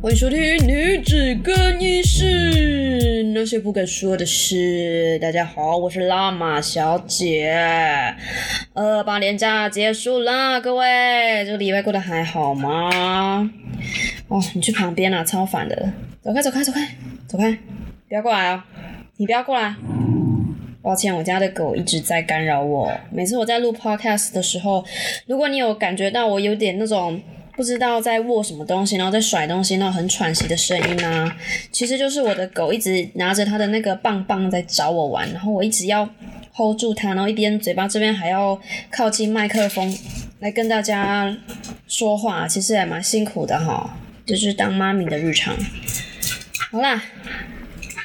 欢迎收听《女子更衣室》，那些不敢说的事。大家好，我是拉玛小姐。二八年假结束了，各位，这个礼拜过得还好吗？哦，你去旁边啊，超烦的。走开，走开，走开，走开，不要过来啊！你不要过来。抱歉，我家的狗一直在干扰我。每次我在录 podcast 的时候，如果你有感觉到我有点那种。不知道在握什么东西，然后在甩东西，那种很喘息的声音啊，其实就是我的狗一直拿着它的那个棒棒在找我玩，然后我一直要 hold 住它，然后一边嘴巴这边还要靠近麦克风来跟大家说话，其实也蛮辛苦的哈，就是当妈咪的日常。好啦，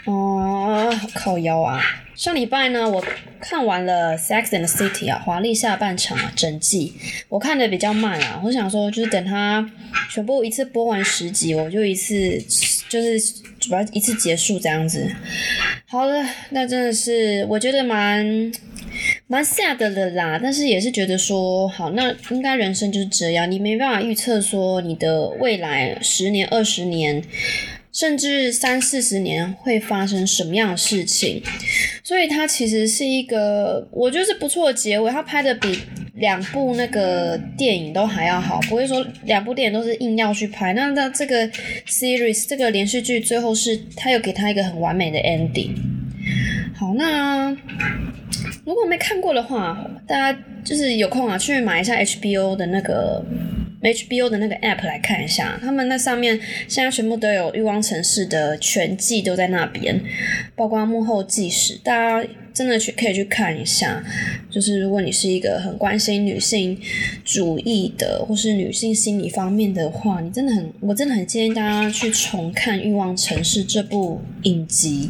哦，靠腰啊。上礼拜呢，我看完了《Sex and the City》啊，华丽下半场啊，整季。我看的比较慢啊，我想说就是等它全部一次播完十集，我就一次就是主要一次结束这样子。好了，那真的是我觉得蛮蛮 sad 的啦，但是也是觉得说，好，那应该人生就是这样，你没办法预测说你的未来十年、二十年。甚至三四十年会发生什么样的事情，所以它其实是一个我觉得是不错的结尾。它拍的比两部那个电影都还要好，不会说两部电影都是硬要去拍。那那这个 series 这个连续剧最后是他有给他一个很完美的 ending。好，那如果没看过的话，大家就是有空啊去买一下 HBO 的那个。HBO 的那个 App 来看一下，他们那上面现在全部都有《欲望城市》的全季都在那边，包括幕后纪实，大家真的去可以去看一下。就是如果你是一个很关心女性主义的，或是女性心理方面的话，你真的很，我真的很建议大家去重看《欲望城市》这部影集。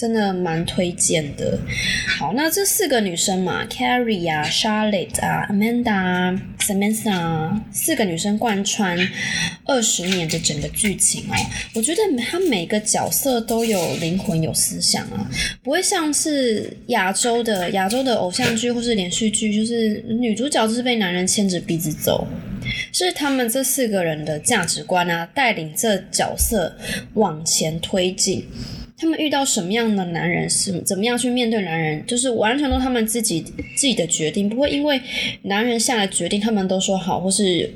真的蛮推荐的。好，那这四个女生嘛，Carrie 啊，Charlotte 啊，Amanda 啊，Samantha，啊四个女生贯穿二十年的整个剧情哦。我觉得她每个角色都有灵魂、有思想啊，不会像是亚洲的亚洲的偶像剧或是连续剧，就是女主角就是被男人牵着鼻子走，是他们这四个人的价值观啊，带领这角色往前推进。他们遇到什么样的男人，是怎么样去面对男人，就是完全都他们自己自己的决定，不会因为男人下了决定，他们都说好，或是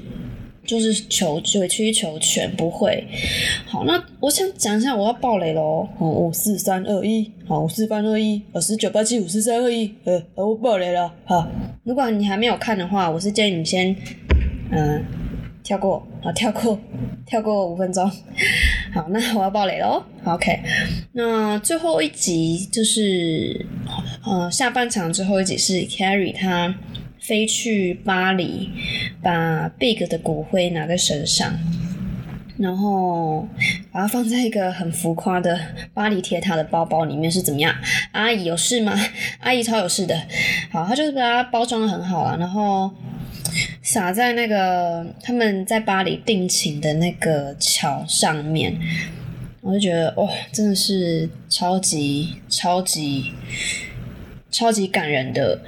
就是求委曲求全，不会。好，那我想讲一下，我要爆雷喽！五四三二一，好，五四三二一，呃，十九八七五四三二一，呃，我爆雷了。好，如果你还没有看的话，我是建议你先，嗯。跳过，好跳过，跳过五分钟。好，那我要爆雷喽。OK，那最后一集就是，呃，下半场最后一集是 Carrie 他飞去巴黎，把 Big 的骨灰拿在身上，然后把它放在一个很浮夸的巴黎铁塔的包包里面，是怎么样？阿姨有事吗？阿姨超有事的。好，他就是把它包装的很好了，然后。撒在那个他们在巴黎定情的那个桥上面，我就觉得哇，真的是超级超级超级感人的。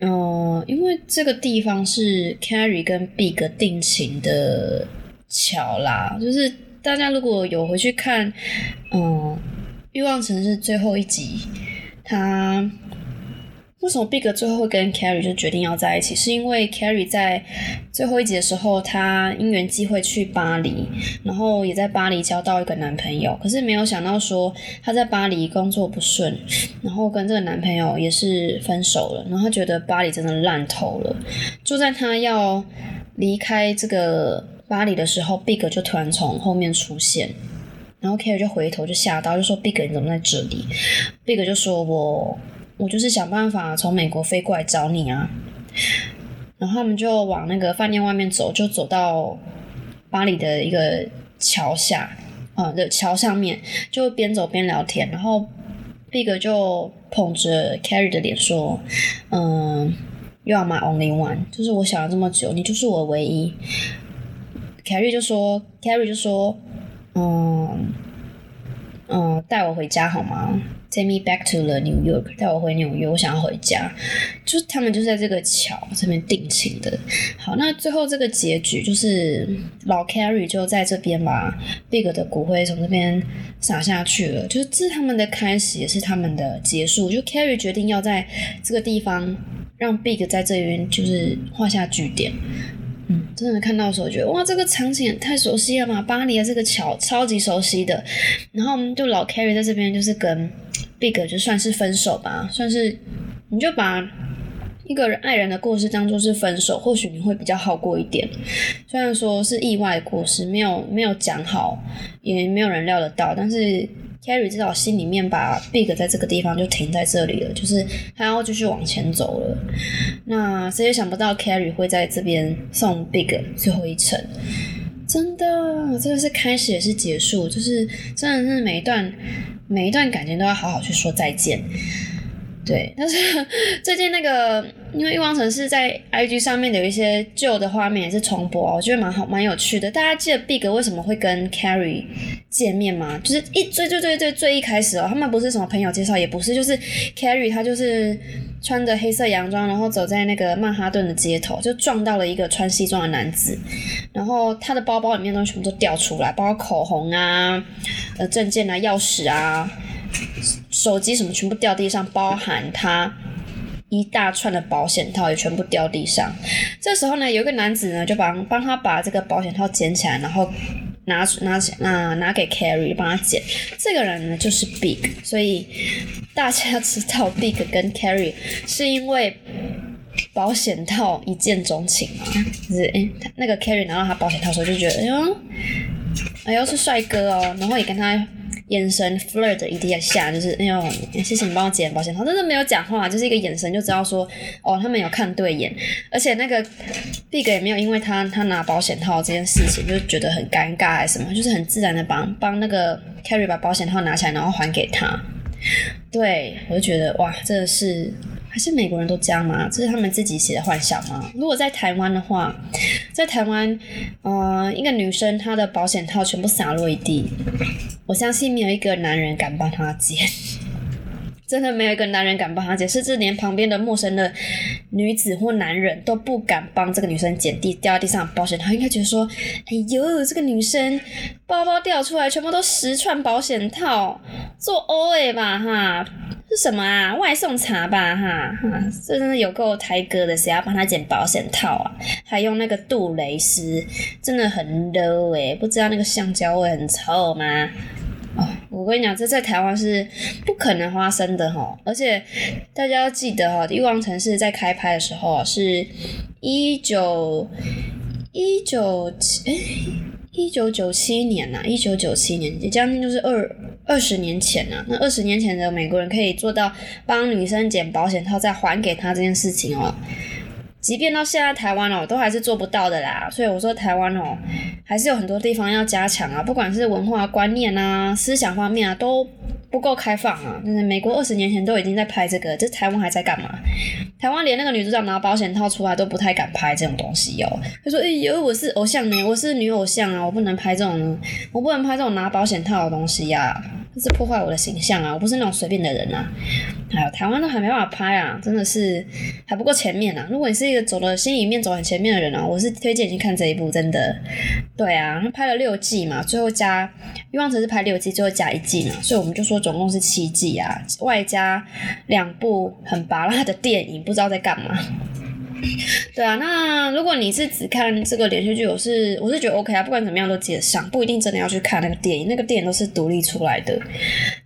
嗯，因为这个地方是 Carrie 跟 Big 定情的桥啦，就是大家如果有回去看，嗯，欲望城市最后一集，他。为什么 Big 最后会跟 Carrie 就决定要在一起？是因为 Carrie 在最后一集的时候，她因缘机会去巴黎，然后也在巴黎交到一个男朋友。可是没有想到说她在巴黎工作不顺，然后跟这个男朋友也是分手了。然后她觉得巴黎真的烂透了。就在她要离开这个巴黎的时候，Big 就突然从后面出现，然后 Carrie 就回头就吓到，就说：“Big 你怎么在这里？”Big 就说：“我。”我就是想办法从美国飞过来找你啊，然后他们就往那个饭店外面走，就走到巴黎的一个桥下，啊的桥上面，就边走边聊天。然后 Big 就捧着 Carrie 的脸说：“嗯，You are my only one，就是我想了这么久，你就是我唯一。”Carrie 就说：“Carrie 就说，嗯嗯，带我回家好吗？” Take me back to the New York，带我回纽约，我想要回家。就是他们就在这个桥这边定情的。好，那最后这个结局就是老 Carrie 就在这边把 Big 的骨灰从这边撒下去了，就是这是他们的开始，也是他们的结束。就 Carrie 决定要在这个地方让 Big 在这边就是画下句点。嗯，真的看到的时候觉得哇，这个场景也太熟悉了嘛！巴黎的这个桥超级熟悉的。然后我们就老 Carrie 在这边就是跟 Big 就算是分手吧，算是你就把一个人爱人的故事当做是分手，或许你会比较好过一点。虽然说是意外故事，没有没有讲好，也没有人料得到，但是。Carrie 至少心里面把 Big 在这个地方就停在这里了，就是他要继续往前走了。那谁也想不到 Carrie 会在这边送 Big 最后一程，真的，这个是开始也是结束，就是真的是每一段每一段感情都要好好去说再见。对，但是 最近那个，因为欲望城市在 IG 上面有一些旧的画面也是重播，我觉得蛮好，蛮有趣的。大家记得 Big 为什么会跟 Carrie 见面吗？就是一最最最最最一开始哦，他们不是什么朋友介绍，也不是，就是 Carrie 他就是穿着黑色洋装，然后走在那个曼哈顿的街头，就撞到了一个穿西装的男子，然后他的包包里面东西全部都掉出来，包括口红啊、呃证件啊、钥匙啊。手机什么全部掉地上，包含他一大串的保险套也全部掉地上。这时候呢，有一个男子呢就帮帮他把这个保险套捡起来，然后拿拿起那拿给 Carrie 帮他捡。这个人呢就是 Big，所以大家知道 Big 跟 Carrie 是因为保险套一见钟情嘛？就是诶，那个 Carrie 拿到他保险套的时候就觉得哎呦哎呦是帅哥哦，然后也跟他。眼神 flirt 一点下，就是哎呦，谢谢你帮我捡保险套，真的没有讲话，就是一个眼神就知道说，哦，他们有看对眼，而且那个 Big 也没有因为他他拿保险套这件事情就觉得很尴尬还是什么，就是很自然的帮帮那个 Carrie 把保险套拿起来，然后还给他。对我就觉得哇，真的是。还是美国人都这样吗？这是他们自己写的幻想吗？如果在台湾的话，在台湾，呃，一个女生她的保险套全部洒落一地，我相信没有一个男人敢帮他剪，真的没有一个男人敢帮她捡，甚至连旁边的陌生的女子或男人都不敢帮这个女生捡地掉在地上的保险套，应该觉得说，哎呦，这个女生包包掉出来，全部都十串保险套，做 O A 吧哈。是什么啊？外送茶吧，哈哈，这真的有够台哥的，谁要帮他捡保险套啊？还用那个杜蕾斯，真的很 low 哎！不知道那个橡胶味很臭吗？哦，我跟你讲，这在台湾是不可能发生的哈！而且大家要记得哈，欲望城市在开拍的时候是一九一九七。一九九七年呐，一九九七年也将近就是二二十年前呐。那二十年前的美国人可以做到帮女生捡保险套再还给她这件事情哦，即便到现在台湾哦，都还是做不到的啦。所以我说台湾哦，还是有很多地方要加强啊，不管是文化观念啊、思想方面啊，都。不够开放啊！就是美国二十年前都已经在拍这个，这台湾还在干嘛？台湾连那个女主角拿保险套出来都不太敢拍这种东西哦。他说：“哎呦，我是偶像呢，我是女偶像啊，我不能拍这种，我不能拍这种拿保险套的东西呀。”这是破坏我的形象啊！我不是那种随便的人啊！还有台湾都还没办法拍啊，真的是还不够前面啊！如果你是一个走了心里面走很前面的人啊，我是推荐你去看这一部，真的。对啊，拍了六季嘛，最后加欲望城市拍六季，最后加一季嘛，所以我们就说总共是七季啊，外加两部很拔辣的电影，不知道在干嘛。对啊，那如果你是只看这个连续剧，我是我是觉得 OK 啊，不管怎么样都接得上，不一定真的要去看那个电影，那个电影都是独立出来的。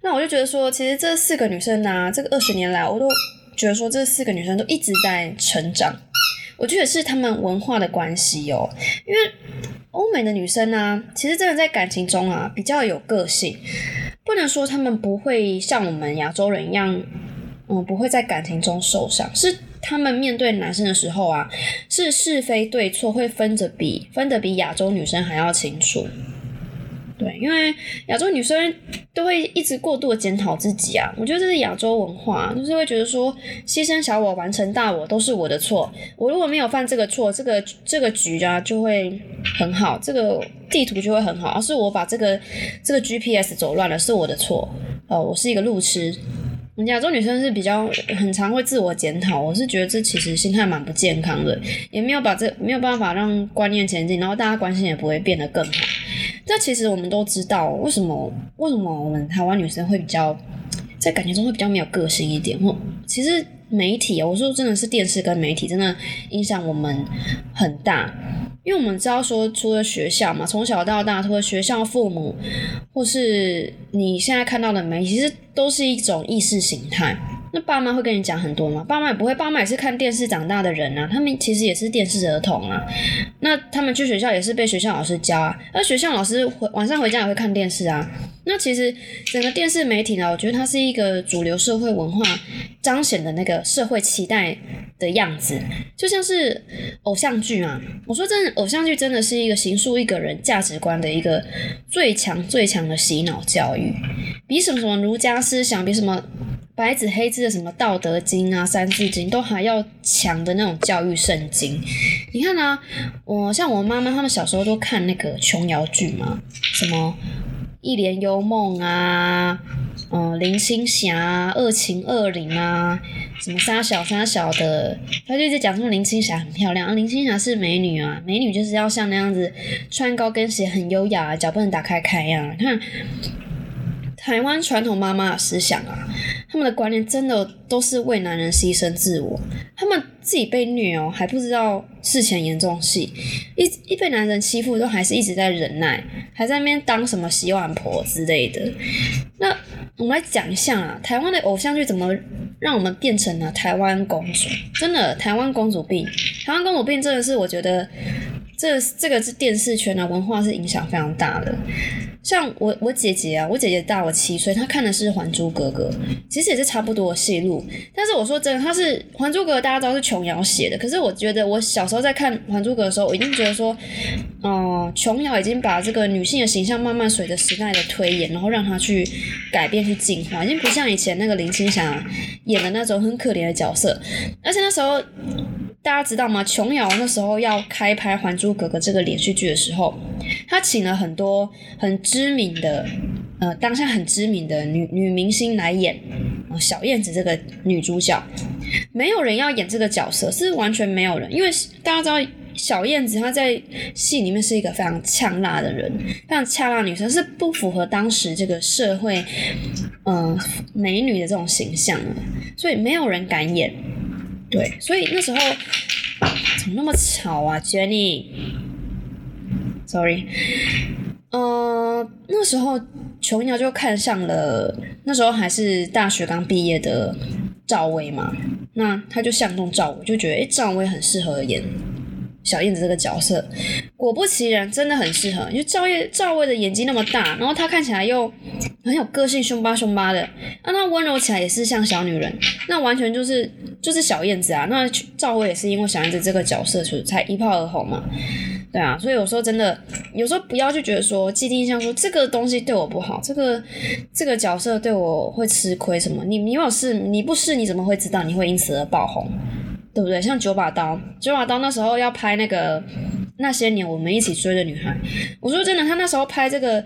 那我就觉得说，其实这四个女生呢，这个二十年来，我都觉得说这四个女生都一直在成长。我觉得是她们文化的关系哦，因为欧美的女生呢，其实真的在感情中啊比较有个性，不能说她们不会像我们亚洲人一样，嗯，不会在感情中受伤，是。他们面对男生的时候啊，是是非对错会分着比分得比亚洲女生还要清楚。对，因为亚洲女生都会一直过度的检讨自己啊，我觉得这是亚洲文化，就是会觉得说牺牲小我完成大我都是我的错，我如果没有犯这个错，这个这个局啊就会很好，这个地图就会很好，而是我把这个这个 GPS 走乱了是我的错。呃，我是一个路痴。亚洲女生是比较很常会自我检讨，我是觉得这其实心态蛮不健康的，也没有把这没有办法让观念前进，然后大家关系也不会变得更好。这其实我们都知道，为什么为什么我们台湾女生会比较在感情中会比较没有个性一点？或其实媒体啊，我说真的是电视跟媒体真的影响我们很大。因为我们知道说，除了学校嘛，从小到大，除了学校、父母，或是你现在看到的媒体，其实都是一种意识形态。那爸妈会跟你讲很多吗？爸妈也不会，爸妈也是看电视长大的人啊，他们其实也是电视儿童啊。那他们去学校也是被学校老师教啊，那学校老师回晚上回家也会看电视啊。那其实整个电视媒体呢，我觉得它是一个主流社会文化彰显的那个社会期待的样子，就像是偶像剧啊。我说真的，偶像剧真的是一个形塑一个人价值观的一个最强最强的洗脑教育，比什么什么儒家思想，比什么。白纸黑字的什么《道德经》啊，《三字经》都还要强的那种教育圣经。你看啊，我像我妈妈他们小时候都看那个琼瑶剧嘛，什么《一帘幽梦》啊，嗯，林青霞《恶情恶灵》啊，什么沙小沙小的，他就一直讲说林青霞很漂亮啊，林青霞是美女啊，美女就是要像那样子穿高跟鞋很优雅，脚不能打开开呀。你看台湾传统妈妈的思想啊。他们的观念真的都是为男人牺牲自我，他们自己被虐哦，还不知道事前严重性，一一被男人欺负都还是一直在忍耐，还在那边当什么洗碗婆之类的。那我们来讲一下啊，台湾的偶像剧怎么让我们变成了台湾公主？真的，台湾公主病，台湾公主病真的是我觉得这这个是电视圈的文化是影响非常大的。像我我姐姐啊，我姐姐大我七岁，她看的是《还珠格格》，其实也是差不多的戏路。但是我说真的，她是《还珠格格》，大家知道是琼瑶写的。可是我觉得我小时候在看《还珠格格》的时候，我一定觉得说，哦，琼瑶已经把这个女性的形象慢慢随着时代的推演，然后让她去改变、去进化，已经不像以前那个林青霞演的那种很可怜的角色。而且那时候大家知道吗？琼瑶那时候要开拍《还珠格格》这个连续剧的时候。他请了很多很知名的，呃，当下很知名的女女明星来演小燕子这个女主角，没有人要演这个角色，是完全没有人，因为大家知道小燕子她在戏里面是一个非常呛辣的人，非常呛辣女生，是不符合当时这个社会，嗯，美女的这种形象的，所以没有人敢演。对，所以那时候怎么那么吵啊，Jenny？Sorry，呃，那时候琼瑶就看上了那时候还是大学刚毕业的赵薇嘛，那他就相中赵薇，就觉得哎赵薇很适合演小燕子这个角色。果不其然，真的很适合，因为赵燕赵薇的眼睛那么大，然后她看起来又很有个性，凶巴凶巴的，那她温柔起来也是像小女人，那完全就是就是小燕子啊。那赵薇也是因为小燕子这个角色，所以才一炮而红嘛。对啊，所以有时候真的，有时候不要就觉得说既定印象说这个东西对我不好，这个这个角色对我会吃亏什么？你你有试，你不试你怎么会知道你会因此而爆红？对不对？像九把刀，九把刀那时候要拍那个那些年我们一起追的女孩，我说真的，他那时候拍这个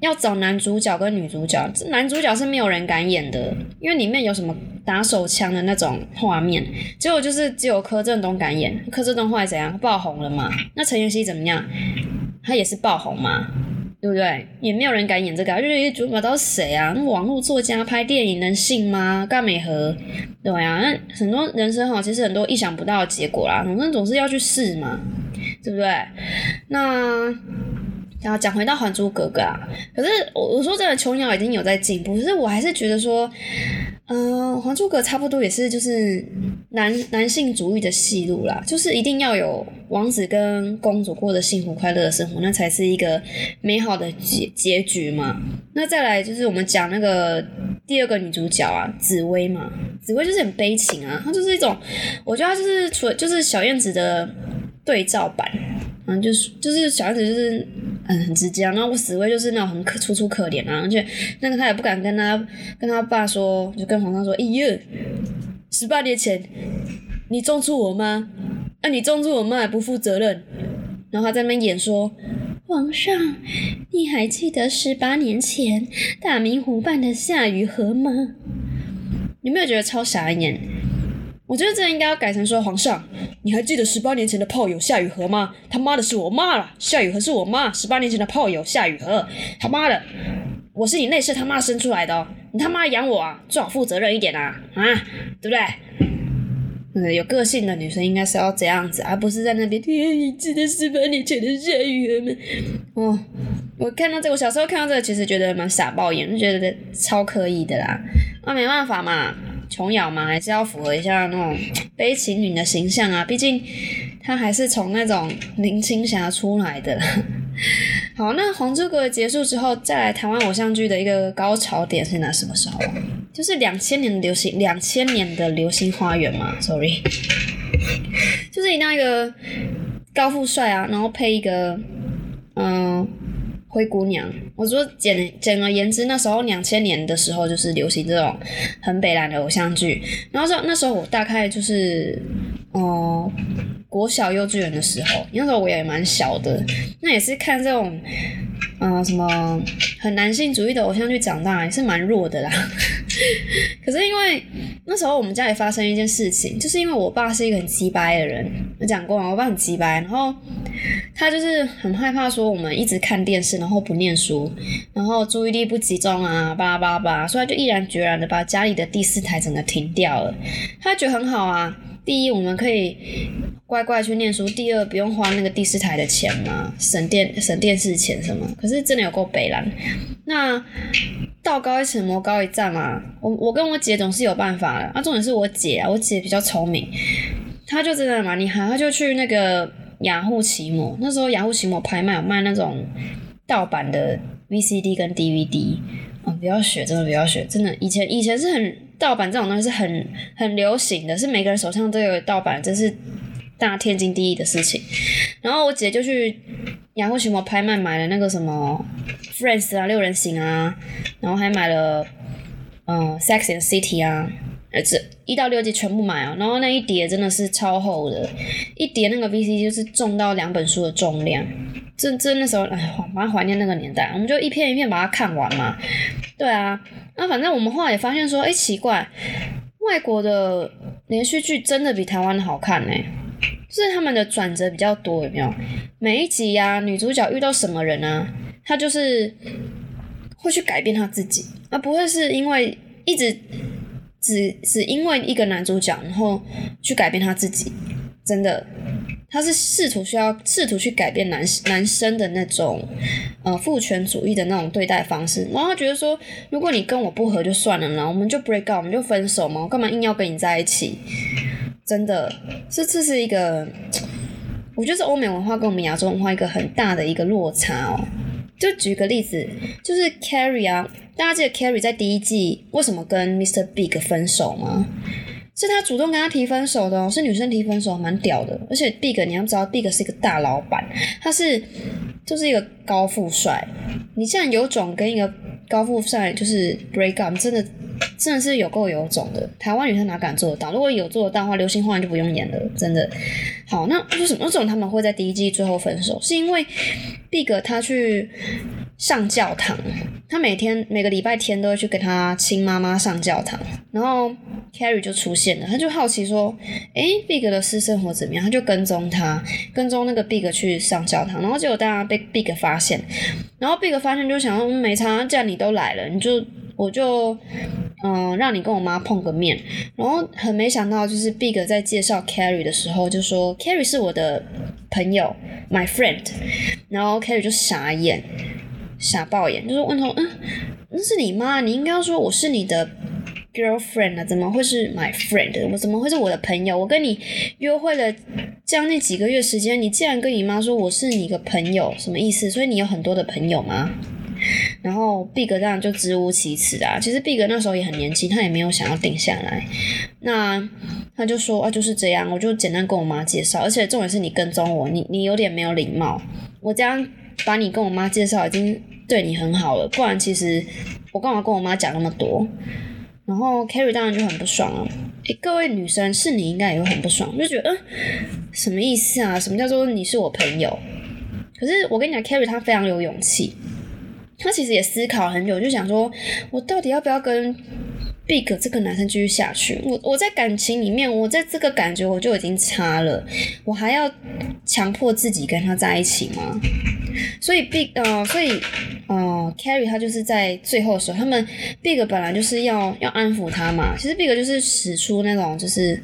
要找男主角跟女主角，男主角是没有人敢演的，因为里面有什么？打手枪的那种画面，结果就是只有柯震东敢演。柯震东后来怎样爆红了嘛？那陈妍希怎么样？他也是爆红嘛，对不对？也没有人敢演这个，就是主角都是谁啊？那网络作家拍电影能信吗？干美和，对啊，那很多人生哈，其实很多意想不到的结果啦。反正总是要去试嘛，对不对？那然后讲回到《还珠格格》啊，可是我我说真的，琼瑶已经有在进步，可是我还是觉得说。嗯，《还珠格格》差不多也是就是男男性主义的戏路啦，就是一定要有王子跟公主过着幸福快乐的生活，那才是一个美好的结结局嘛。那再来就是我们讲那个第二个女主角啊，紫薇嘛，紫薇就是很悲情啊，她就是一种，我觉得她就是除了就是小燕子的对照版，嗯，就是就是小燕子就是。嗯，很直接啊。然后我死薇就是那种很可楚楚可怜啊，而且那个他也不敢跟他跟他爸说，就跟皇上说：“哎呀，十八年前你中出我妈，啊你中出我妈还不负责任。”然后他在那边演说：“皇上，你还记得十八年前大明湖畔的夏雨荷吗？有没有觉得超傻眼？我觉得这应该要改成说：皇上，你还记得十八年前的炮友夏雨荷吗？他妈的是我妈了，夏雨荷是我妈。十八年前的炮友夏雨荷，他妈的，我是你内侍他妈生出来的哦，你他妈养我啊，最好负责任一点啊，啊，对不对？嗯，有个性的女生应该是要这样子，而不是在那边天，你记得十八年前的夏雨荷吗？哦，我看到这个，我小时候看到这个，其实觉得蛮傻爆眼，就觉得超可以的啦。那没办法嘛，琼瑶嘛，还是要符合一下那种 悲情女的形象啊，毕竟她还是从那种林青霞出来的。好，那《还珠格格》结束之后，再来台湾偶像剧的一个高潮点是哪？什么时候？就是两千年的流行，两千年的流星花园嘛，sorry，就是你那个高富帅啊，然后配一个嗯灰姑娘。我说简简而言之，那时候两千年的时候就是流行这种很北蓝的偶像剧。然后说那时候我大概就是哦国小幼稚园的时候，那时候我也蛮小的，那也是看这种。嗯，什么很男性主义的偶像剧长大也是蛮弱的啦。可是因为那时候我们家里发生一件事情，就是因为我爸是一个很鸡掰的人，我讲过嘛，我爸很鸡掰，然后他就是很害怕说我们一直看电视，然后不念书，然后注意力不集中啊，叭叭叭，所以他就毅然决然的把家里的第四台整个停掉了。他觉得很好啊。第一，我们可以乖乖去念书；第二，不用花那个第四台的钱嘛，省电省电视钱什么。可是真的有够北蓝。那道高一尺，魔高一丈嘛。我我跟我姐总是有办法的。啊，重点是我姐啊，我姐比较聪明，她就真的蛮厉害。她就去那个雅虎奇摩，那时候雅虎奇摩拍卖有卖那种盗版的 VCD 跟 DVD。啊，不要学，真的不要学，真的。以前以前是很盗版这种东西是很很流行的，是每个人手上都有盗版，这是大天经地义的事情。然后我姐就去雅虎奇摩拍卖买了那个什么 Friends 啊，六人行啊，然后还买了嗯 Sex and City 啊，呃这一到六集全部买啊。然后那一叠真的是超厚的，一叠那个 V C 就是重到两本书的重量。真真那时候，哎，蛮怀念那个年代。我们就一片一片把它看完嘛。对啊，那反正我们后来也发现说，哎，奇怪，外国的连续剧真的比台湾的好看呢。就是他们的转折比较多，有没有？每一集呀，女主角遇到什么人啊？她就是会去改变她自己，而不会是因为一直只只因为一个男主角，然后去改变他自己。真的。他是试图需要试图去改变男男生的那种呃父权主义的那种对待方式，然后他觉得说，如果你跟我不合就算了啦，我们就 break up，我们就分手嘛，我干嘛硬要跟你在一起？真的，这这是一个，我觉得是欧美文化跟我们亚洲文化一个很大的一个落差哦。就举个例子，就是 Carrie 啊，大家记得 Carrie 在第一季为什么跟 Mr. Big 分手吗？是他主动跟他提分手的，是女生提分手，蛮屌的。而且 Big，你要知道，Big 是一个大老板，他是就是一个高富帅。你现在有种跟一个高富帅就是 break up，真的真的是有够有种的。台湾女生哪敢做得到？如果有做得到的话，流星花园就不用演了，真的。好，那为什么为什么他们会在第一季最后分手？是因为 Big 他去。上教堂，他每天每个礼拜天都会去跟他亲妈妈上教堂，然后 Carrie 就出现了，他就好奇说，哎，Big 的私生活怎么样？他就跟踪他，跟踪那个 Big 去上教堂，然后结果大家被 Big 发现，然后 Big 发现就想说，没差，既然你都来了，你就我就嗯让你跟我妈碰个面，然后很没想到就是 Big 在介绍 Carrie 的时候就说，Carrie 是我的朋友，my friend，然后 Carrie 就傻眼。傻爆眼，就是问他，嗯，那是你妈，你应该要说我是你的 girlfriend 啊，怎么会是 my friend？我怎么会是我的朋友？我跟你约会了将近几个月时间，你竟然跟你妈说我是你的朋友，什么意思？所以你有很多的朋友吗？然后 Big 这样就支吾其词啊。其实 Big 那时候也很年轻，他也没有想要定下来。那他就说啊，就是这样，我就简单跟我妈介绍，而且重点是你跟踪我，你你有点没有礼貌，我这样把你跟我妈介绍已经。对你很好了，不然其实我干嘛跟我妈讲那么多？然后 Carrie 当然就很不爽了。诶，各位女生，是你应该也会很不爽，就觉得嗯，什么意思啊？什么叫做你是我朋友？可是我跟你讲，Carrie 她非常有勇气，她其实也思考很久，就想说，我到底要不要跟 Big 这个男生继续下去？我我在感情里面，我在这个感觉我就已经差了，我还要强迫自己跟他在一起吗？所以 Big 呃，所以呃，Carrie 他就是在最后的时候，他们 Big 本来就是要要安抚他嘛，其实 Big 就是使出那种就是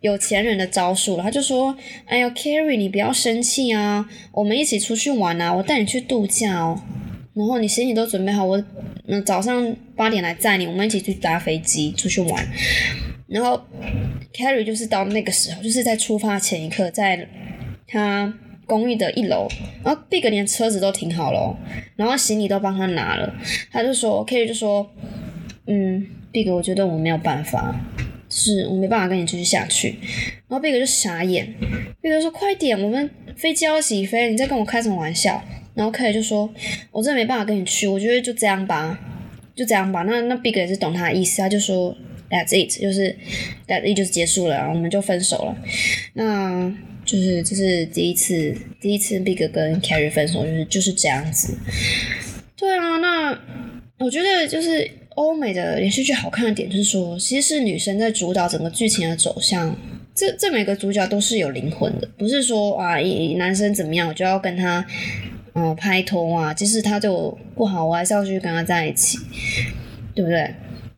有钱人的招数了，他就说：“哎呦，Carrie 你不要生气啊，我们一起出去玩啊，我带你去度假哦。”然后你行李都准备好，我嗯早上八点来载你，我们一起去搭飞机出去玩。然后 Carrie 就是到那个时候，就是在出发前一刻，在他公寓的一楼，然后 Big 连车子都停好了，然后行李都帮他拿了，他就说，K 就说，嗯，Big 我觉得我没有办法，是我没办法跟你继续下去。然后 Big 就傻眼，Big 说快点，我们飞机要起飞，你在跟我开什么玩笑？然后 K 就说：“我真的没办法跟你去，我觉得就这样吧，就这样吧。”那那 Big 也是懂他的意思，他就说：“That's it，就是 That it 就是结束了，然后我们就分手了。”那就是这是第一次，第一次 Big 跟 Carrie 分手，就是就是这样子。对啊，那我觉得就是欧美的连续剧好看的点就是说，其实是女生在主导整个剧情的走向。这这每个主角都是有灵魂的，不是说啊，男生怎么样我就要跟他。嗯，拍拖啊，即使他对我不好，我还是要去跟他在一起，对不对？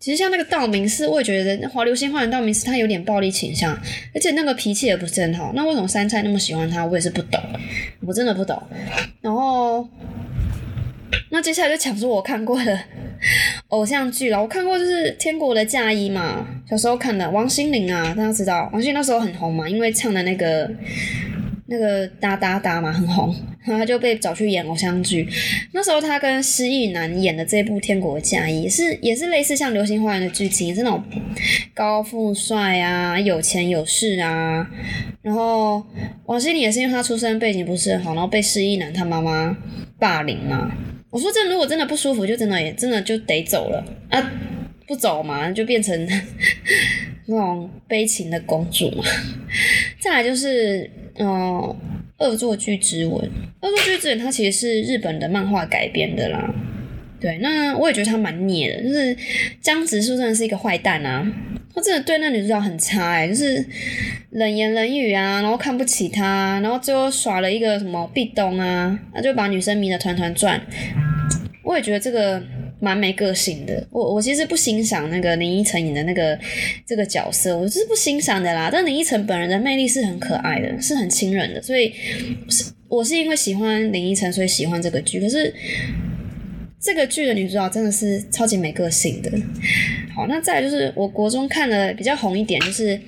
其实像那个道明寺，我也觉得华流星花园道明寺他有点暴力倾向，而且那个脾气也不是很好。那为什么杉菜那么喜欢他，我也是不懂，我真的不懂。然后，那接下来就讲述我看过的 偶像剧了。我看过就是《天国的嫁衣》嘛，小时候看的，王心凌啊，大家知道，王心凌那时候很红嘛，因为唱的那个。那个哒哒哒嘛很红，然后就被找去演偶像剧。那时候他跟失忆男演的这部《天国嫁衣》是也是类似像《流星花园》的剧情，是那种高富帅啊、有钱有势啊。然后王心凌也是因为他出身背景不是很好，然后被失忆男他妈妈霸凌嘛。我说这如果真的不舒服，就真的也真的就得走了啊，不走嘛就变成 那种悲情的公主嘛。再来就是。嗯，恶作剧之吻，恶作剧之吻，它其实是日本的漫画改编的啦。对，那我也觉得他蛮孽的，就是江直树真的是一个坏蛋啊，他真的对那女主角很差哎，就是冷言冷语啊，然后看不起她，然后最后耍了一个什么壁咚啊，那就把女生迷得团团转。我也觉得这个。蛮没个性的，我我其实不欣赏那个林依晨演的那个这个角色，我是不欣赏的啦。但林依晨本人的魅力是很可爱的，是很亲人的，所以是我是因为喜欢林依晨，所以喜欢这个剧。可是这个剧的女主角真的是超级没个性的。好，那再就是我国中看的比较红一点，就是《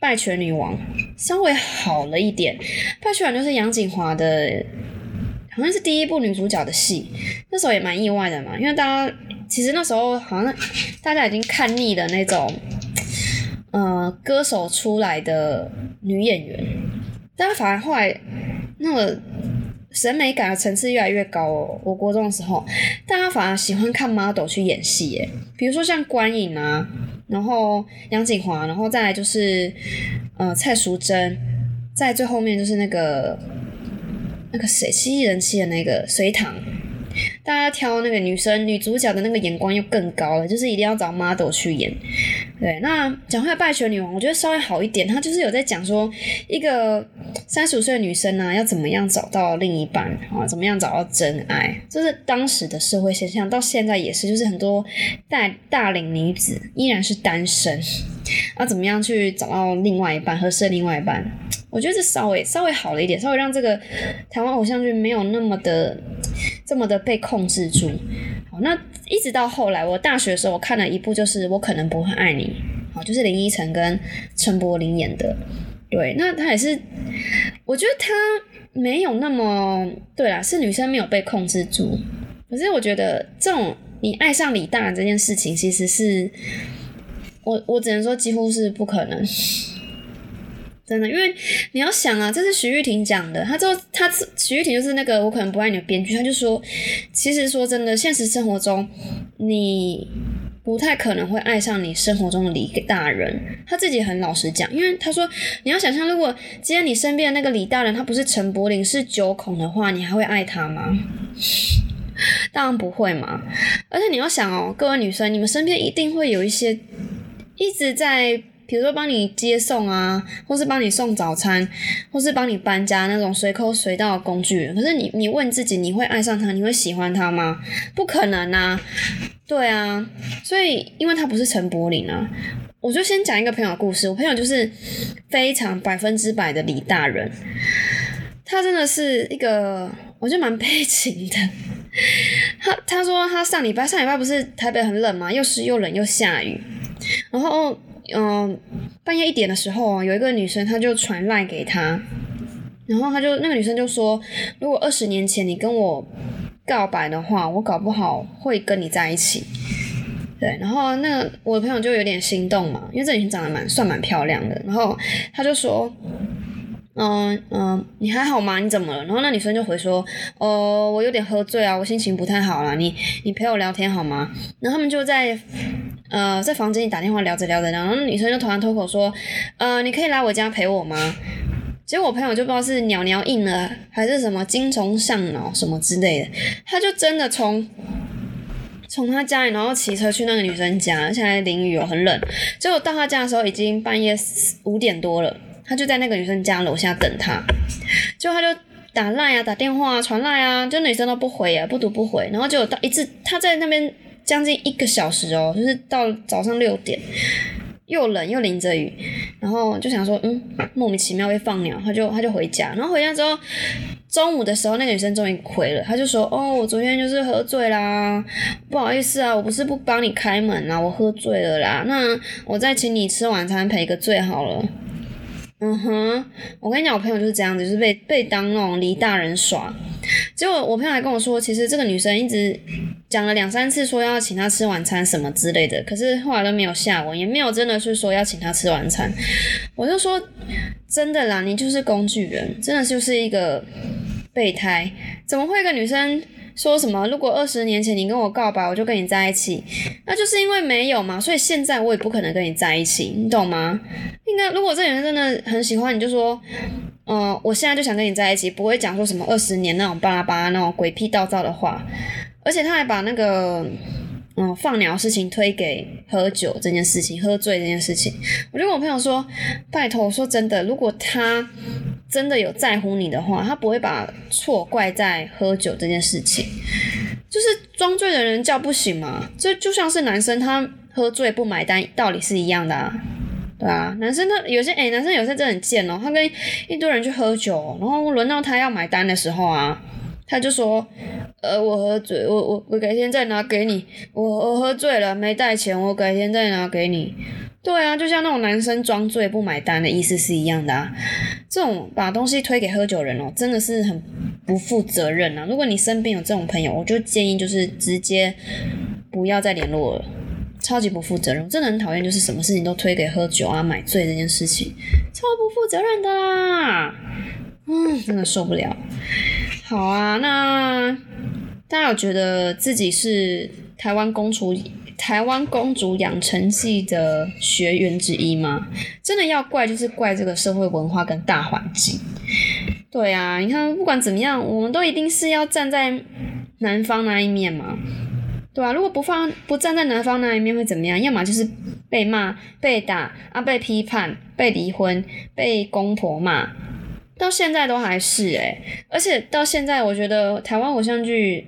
拜权女王》，稍微好了一点，《拜权女王》就是杨锦华的。好像是第一部女主角的戏，那时候也蛮意外的嘛，因为大家其实那时候好像大家已经看腻了那种，呃，歌手出来的女演员，大家反而后来那个审美感的层次越来越高哦。我国中的时候，大家反而喜欢看 model 去演戏，耶，比如说像关颖啊，然后杨锦华，然后再来就是呃蔡淑珍，在最后面就是那个。那个谁，蜥蜴人气的那个隋唐，大家挑那个女生女主角的那个眼光又更高了，就是一定要找 model 去演。对，那讲回来《拜权女王》，我觉得稍微好一点，她就是有在讲说一个三十五岁的女生呢，要怎么样找到另一半啊，怎么样找到真爱，就是当时的社会现象，到现在也是，就是很多大大龄女子依然是单身，要怎么样去找到另外一半，合适的另外一半。我觉得这稍微稍微好了一点，稍微让这个台湾偶像剧没有那么的这么的被控制住。好，那一直到后来，我大学的时候我看了一部，就是我可能不会爱你。好，就是林依晨跟陈柏霖演的。对，那他也是，我觉得他没有那么对啦，是女生没有被控制住。可是我觉得这种你爱上李大这件事情，其实是我我只能说几乎是不可能。真的，因为你要想啊，这是徐玉婷讲的。他之后，他徐玉婷就是那个我可能不爱你的编剧，他就说，其实说真的，现实生活中，你不太可能会爱上你生活中的李大人。他自己很老实讲，因为他说你要想象，如果今天你身边的那个李大人他不是陈柏霖是九孔的话，你还会爱他吗？当然不会嘛。而且你要想哦，各位女生，你们身边一定会有一些一直在。比如说帮你接送啊，或是帮你送早餐，或是帮你搬家那种随口随到的工具。可是你，你问自己，你会爱上他，你会喜欢他吗？不可能啊！对啊，所以因为他不是陈柏霖啊，我就先讲一个朋友故事。我朋友就是非常百分之百的李大人，他真的是一个，我觉得蛮悲情的。他他说他上礼拜上礼拜不是台北很冷吗？又湿又冷又下雨，然后。嗯，半夜一点的时候，有一个女生，她就传赖给他，然后他就那个女生就说，如果二十年前你跟我告白的话，我搞不好会跟你在一起。对，然后那个我的朋友就有点心动嘛，因为这女生长得蛮算蛮漂亮的，然后他就说。嗯嗯，你还好吗？你怎么了？然后那女生就回说，哦，我有点喝醉啊，我心情不太好了。你你陪我聊天好吗？然后他们就在呃在房间里打电话聊着聊着，然后女生就突然脱口说，呃，你可以来我家陪我吗？结果我朋友就不知道是鸟鸟硬了还是什么精虫上脑什么之类的，他就真的从从他家里然后骑车去那个女生家，而且还淋雨哦，很冷。结果到他家的时候已经半夜五点多了。他就在那个女生家楼下等他，结果他就打赖啊，打电话传赖啊，就女生都不回啊，不读不回，然后就到一次他在那边将近一个小时哦，就是到早上六点，又冷又淋着雨，然后就想说，嗯，莫名其妙被放鸟，他就他就回家，然后回家之后，中午的时候那个女生终于回了，他就说，哦，我昨天就是喝醉啦，不好意思啊，我不是不帮你开门啦，我喝醉了啦，那我再请你吃晚餐赔个罪好了。嗯哼，我跟你讲，我朋友就是这样子，就是被被当那种离大人耍。结果我朋友还跟我说，其实这个女生一直讲了两三次说要请他吃晚餐什么之类的，可是后来都没有下文，也没有真的是说要请他吃晚餐。我就说真的啦，你就是工具人，真的就是一个备胎，怎么会一个女生？说什么？如果二十年前你跟我告白，我就跟你在一起，那就是因为没有嘛，所以现在我也不可能跟你在一起，你懂吗？应该如果这女人真的很喜欢你，就说，嗯，我现在就想跟你在一起，不会讲说什么二十年那种巴拉巴拉那种鬼屁道造的话，而且他还把那个，嗯，放鸟事情推给喝酒这件事情，喝醉这件事情，我就跟我朋友说，拜托，我说真的，如果他。真的有在乎你的话，他不会把错怪在喝酒这件事情。就是装醉的人叫不醒嘛，这就像是男生他喝醉不买单，道理是一样的啊，对啊，男生他有些哎，男生有些真的很贱哦，他跟一堆人去喝酒，然后轮到他要买单的时候啊，他就说，呃，我喝醉，我我我改天再拿给你，我我喝醉了没带钱，我改天再拿给你。对啊，就像那种男生装醉不买单的意思是一样的啊。这种把东西推给喝酒人哦，真的是很不负责任啊。如果你身边有这种朋友，我就建议就是直接不要再联络了，超级不负责任。真的很讨厌，就是什么事情都推给喝酒啊、买醉这件事情，超不负责任的啦。嗯，真的受不了。好啊，那大家有觉得自己是台湾公主？台湾公主养成记的学员之一吗？真的要怪就是怪这个社会文化跟大环境。对啊，你看不管怎么样，我们都一定是要站在男方那一面嘛，对啊，如果不放不站在男方那一面会怎么样？要么就是被骂、被打啊、被批判、被离婚、被公婆骂，到现在都还是诶而且到现在我觉得台湾偶像剧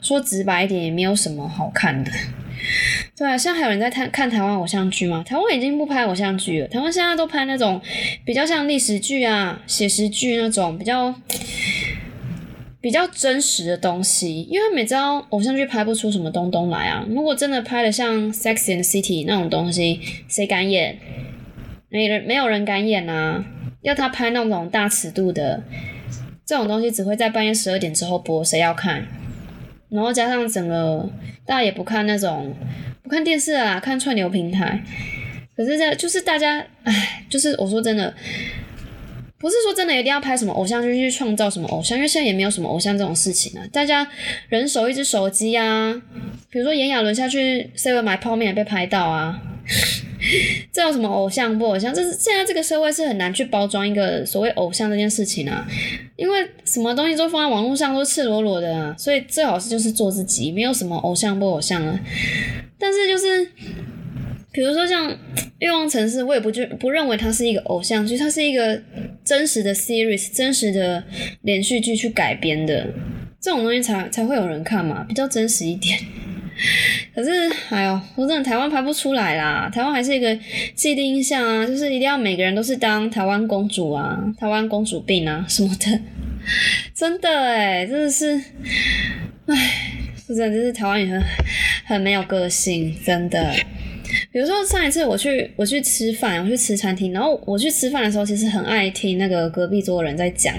说直白一点也没有什么好看的。对啊，现在还有人在看看台湾偶像剧吗？台湾已经不拍偶像剧了，台湾现在都拍那种比较像历史剧啊、写实剧那种比较比较真实的东西。因为每招偶像剧拍不出什么东东来啊。如果真的拍的像《Sex and City》那种东西，谁敢演？没人，没有人敢演啊。要他拍那种大尺度的这种东西，只会在半夜十二点之后播，谁要看？然后加上整个大家也不看那种不看电视啊，看串流平台。可是这就是大家，唉，就是我说真的，不是说真的一定要拍什么偶像剧去创造什么偶像，因为现在也没有什么偶像这种事情啊。大家人手一只手机啊，比如说炎亚纶下去 s e v 买泡面被拍到啊。这有什么偶像不偶像？这是现在这个社会是很难去包装一个所谓偶像这件事情啊，因为什么东西都放在网络上都赤裸裸的啊，所以最好是就是做自己，没有什么偶像不偶像啊。但是就是，比如说像《欲望城市》，我也不就不认为它是一个偶像剧，它是一个真实的 series，真实的连续剧去改编的，这种东西才才会有人看嘛，比较真实一点。可是，哎呦，我真的，台湾拍不出来啦。台湾还是一个既定印象啊，就是一定要每个人都是当台湾公主啊，台湾公主病啊 什么的。真的哎，真的是，哎，说真的，就是台湾也很很没有个性，真的。比如说上一次我去我去吃饭，我去吃餐厅，然后我去吃饭的时候，其实很爱听那个隔壁桌的人在讲。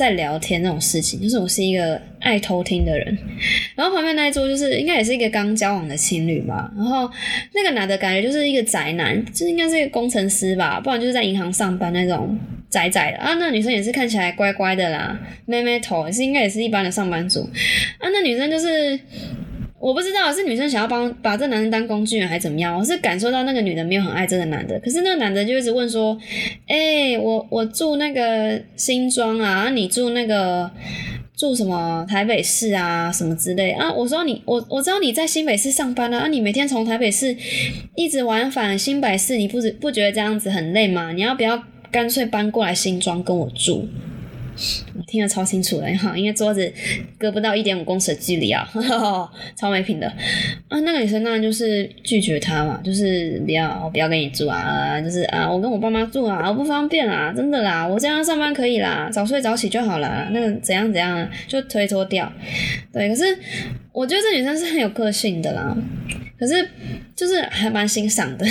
在聊天那种事情，就是我是一个爱偷听的人。然后旁边那一桌就是应该也是一个刚交往的情侣吧。然后那个男的感觉就是一个宅男，就是应该是一个工程师吧，不然就是在银行上班那种宅宅的啊。那女生也是看起来乖乖的啦，妹妹头也是应该也是一般的上班族啊。那女生就是。我不知道是女生想要帮把这男人当工具人还是怎么样，我是感受到那个女的没有很爱这个男的，可是那个男的就一直问说，哎，我我住那个新庄啊，你住那个住什么台北市啊，什么之类啊？我说你我我知道你在新北市上班啊，啊，你每天从台北市一直往返新北市，你不不觉得这样子很累吗？你要不要干脆搬过来新庄跟我住？听得超清楚的哈，因为桌子隔不到一点五公尺的距离啊，超没品的啊！那个女生当然就是拒绝他嘛，就是不要，不要跟你住啊，就是啊，我跟我爸妈住啊，我不方便啦，真的啦，我这样上班可以啦，早睡早起就好了，那个怎样怎样就推脱掉。对，可是我觉得这女生是很有个性的啦，可是就是还蛮欣赏的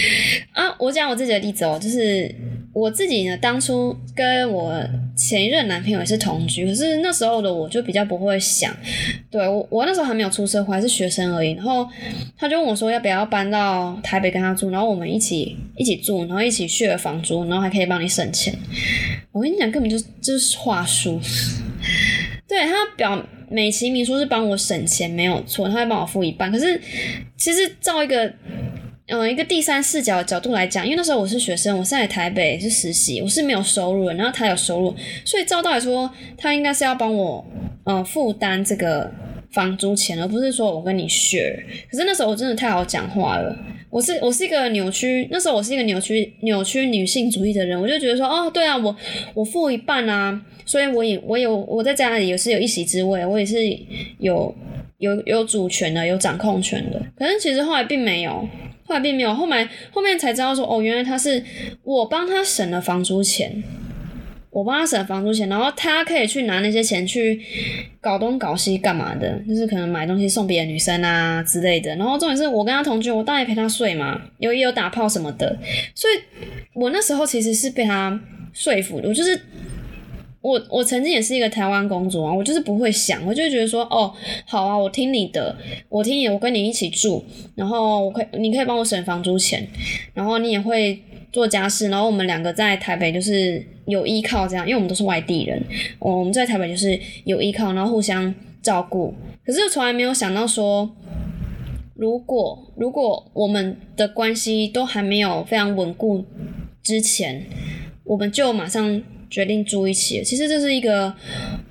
啊！我讲我自己的例子哦，就是。我自己呢，当初跟我前一任男朋友也是同居，可是那时候的我就比较不会想，对我我那时候还没有出社会，还是学生而已。然后他就问我说要不要搬到台北跟他住，然后我们一起一起住，然后一起续了房租，然后还可以帮你省钱。我跟你讲，根本就就是话术。对他表美其名说是帮我省钱没有错，他会帮我付一半，可是其实照一个。嗯，一个第三视角角度来讲，因为那时候我是学生，我是在台北是实习，我是没有收入的，然后他有收入，所以照道理说，他应该是要帮我，嗯，负担这个房租钱，而不是说我跟你 share。可是那时候我真的太好讲话了，我是我是一个扭曲，那时候我是一个扭曲扭曲女性主义的人，我就觉得说，哦，对啊，我我付一半啊，所以我也我有我在家里也是有一席之位，我也是有有有主权的，有掌控权的。可是其实后来并没有。后来并没有，后来后面才知道说，哦，原来他是我帮他省了房租钱，我帮他省了房租钱，然后他可以去拿那些钱去搞东搞西干嘛的，就是可能买东西送别的女生啊之类的。然后重点是我跟他同居，我当然陪他睡嘛，有也有打炮什么的，所以我那时候其实是被他说服的，我就是。我我曾经也是一个台湾公主啊，我就是不会想，我就觉得说，哦，好啊，我听你的，我听你，我跟你一起住，然后我可以，你可以帮我省房租钱，然后你也会做家事，然后我们两个在台北就是有依靠这样，因为我们都是外地人，我们在台北就是有依靠，然后互相照顾。可是从来没有想到说，如果如果我们的关系都还没有非常稳固之前，我们就马上。决定住一起，其实这是一个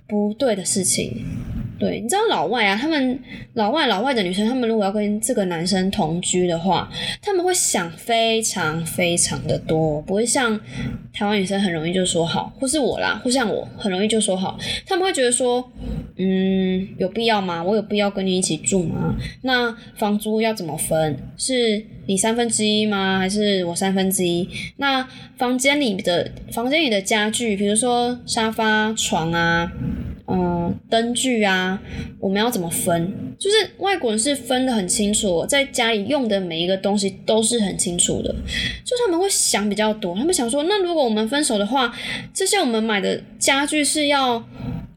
不对的事情。对，你知道老外啊，他们老外老外的女生，他们如果要跟这个男生同居的话，他们会想非常非常的多，不会像台湾女生很容易就说好，或是我啦，或像我很容易就说好。他们会觉得说，嗯，有必要吗？我有必要跟你一起住吗？那房租要怎么分？是你三分之一吗？还是我三分之一？那房间里的房间里的家具，比如说沙发、床啊。嗯，灯具啊，我们要怎么分？就是外国人是分的很清楚，在家里用的每一个东西都是很清楚的，就他们会想比较多。他们想说，那如果我们分手的话，这些我们买的家具是要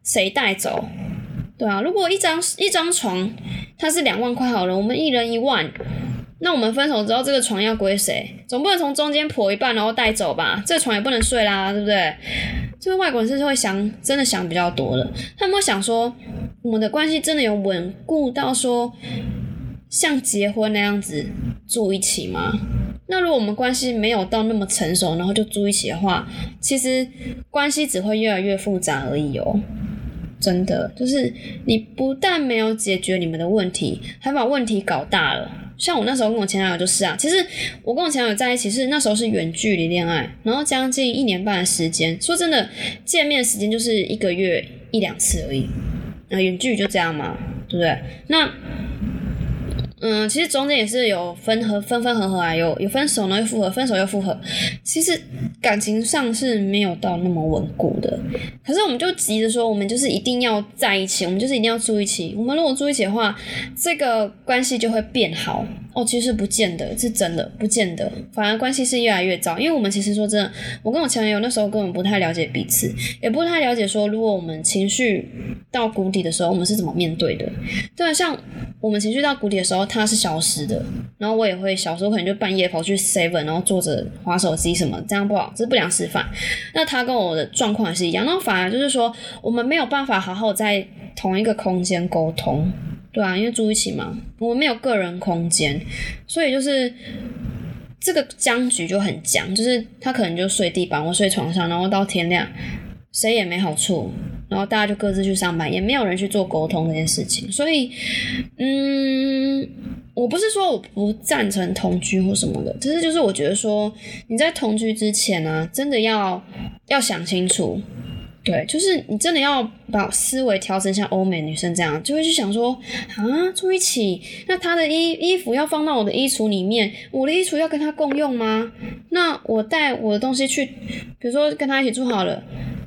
谁带走？对啊，如果一张一张床它是两万块好了，我们一人一万，那我们分手之后，这个床要归谁？总不能从中间破一半然后带走吧？这床也不能睡啦，对不对？这个外国人是会想，真的想比较多的。他们会想说，我们的关系真的有稳固到说像结婚那样子住一起吗？那如果我们关系没有到那么成熟，然后就住一起的话，其实关系只会越来越复杂而已哦。真的，就是你不但没有解决你们的问题，还把问题搞大了。像我那时候跟我前男友就是啊，其实我跟我前男友在一起是那时候是远距离恋爱，然后将近一年半的时间，说真的，见面时间就是一个月一两次而已，那远距离就这样嘛，对不对？那。嗯，其实中间也是有分合分分合合啊，有有分手呢又复合，分手又复合。其实感情上是没有到那么稳固的。可是我们就急着说，我们就是一定要在一起，我们就是一定要住一起。我们如果住一起的话，这个关系就会变好。哦，其实不见得是真的，不见得，反而关系是越来越糟。因为我们其实说真的，我跟我前男友那时候根本不太了解彼此，也不太了解说，如果我们情绪到谷底的时候，我们是怎么面对的。对啊，像我们情绪到谷底的时候，他是消失的，然后我也会小时候可能就半夜跑去 seven，然后坐着划手机什么，这样不好，这是不良示范。那他跟我的状况也是一样，那反而就是说，我们没有办法好好在同一个空间沟通。对啊，因为住一起嘛，我们没有个人空间，所以就是这个僵局就很僵，就是他可能就睡地板，我睡床上，然后到天亮，谁也没好处，然后大家就各自去上班，也没有人去做沟通这件事情，所以，嗯，我不是说我不赞成同居或什么的，只是就是我觉得说你在同居之前呢，真的要要想清楚。对，就是你真的要把思维调成像欧美女生这样，就会去想说啊，住一起，那她的衣衣服要放到我的衣橱里面，我的衣橱要跟她共用吗？那我带我的东西去，比如说跟她一起住好了，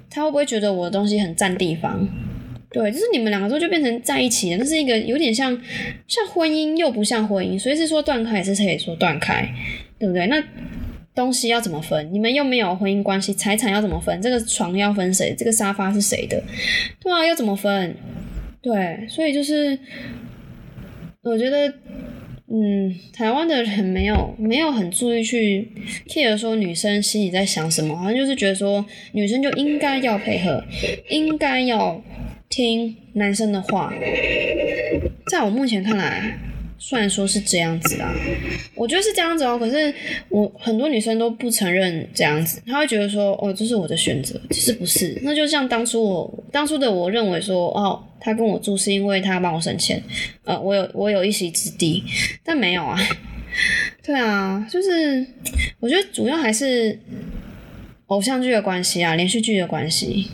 她会不会觉得我的东西很占地方？对，就是你们两个之后就变成在一起了，那是一个有点像像婚姻又不像婚姻，所以是说断开也是可以说断开，对不对？那。东西要怎么分？你们又没有婚姻关系，财产要怎么分？这个床要分谁？这个沙发是谁的？对啊，要怎么分？对，所以就是我觉得，嗯，台湾的人没有没有很注意去 care 说女生心里在想什么，好像就是觉得说女生就应该要配合，应该要听男生的话。在我目前看来。虽然说是这样子啊，我觉得是这样子哦。可是我很多女生都不承认这样子，她会觉得说，哦，这是我的选择，其实不是。那就像当初我当初的我认为说，哦，他跟我住是因为他帮我省钱，呃，我有我有一席之地，但没有啊。对啊，就是我觉得主要还是偶像剧的关系啊，连续剧的关系。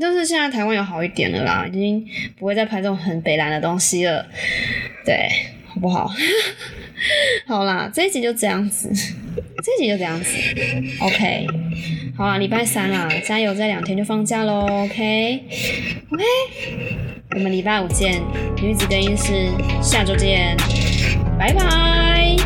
但是现在台湾有好一点了啦，已经不会再拍这种很北蓝的东西了，对。好不好？好啦，这一集就这样子，这一集就这样子。OK，好啦，礼拜三啦，加油，再两天就放假喽。OK，OK，我们礼拜五见，女子更衣室，下周见，拜拜。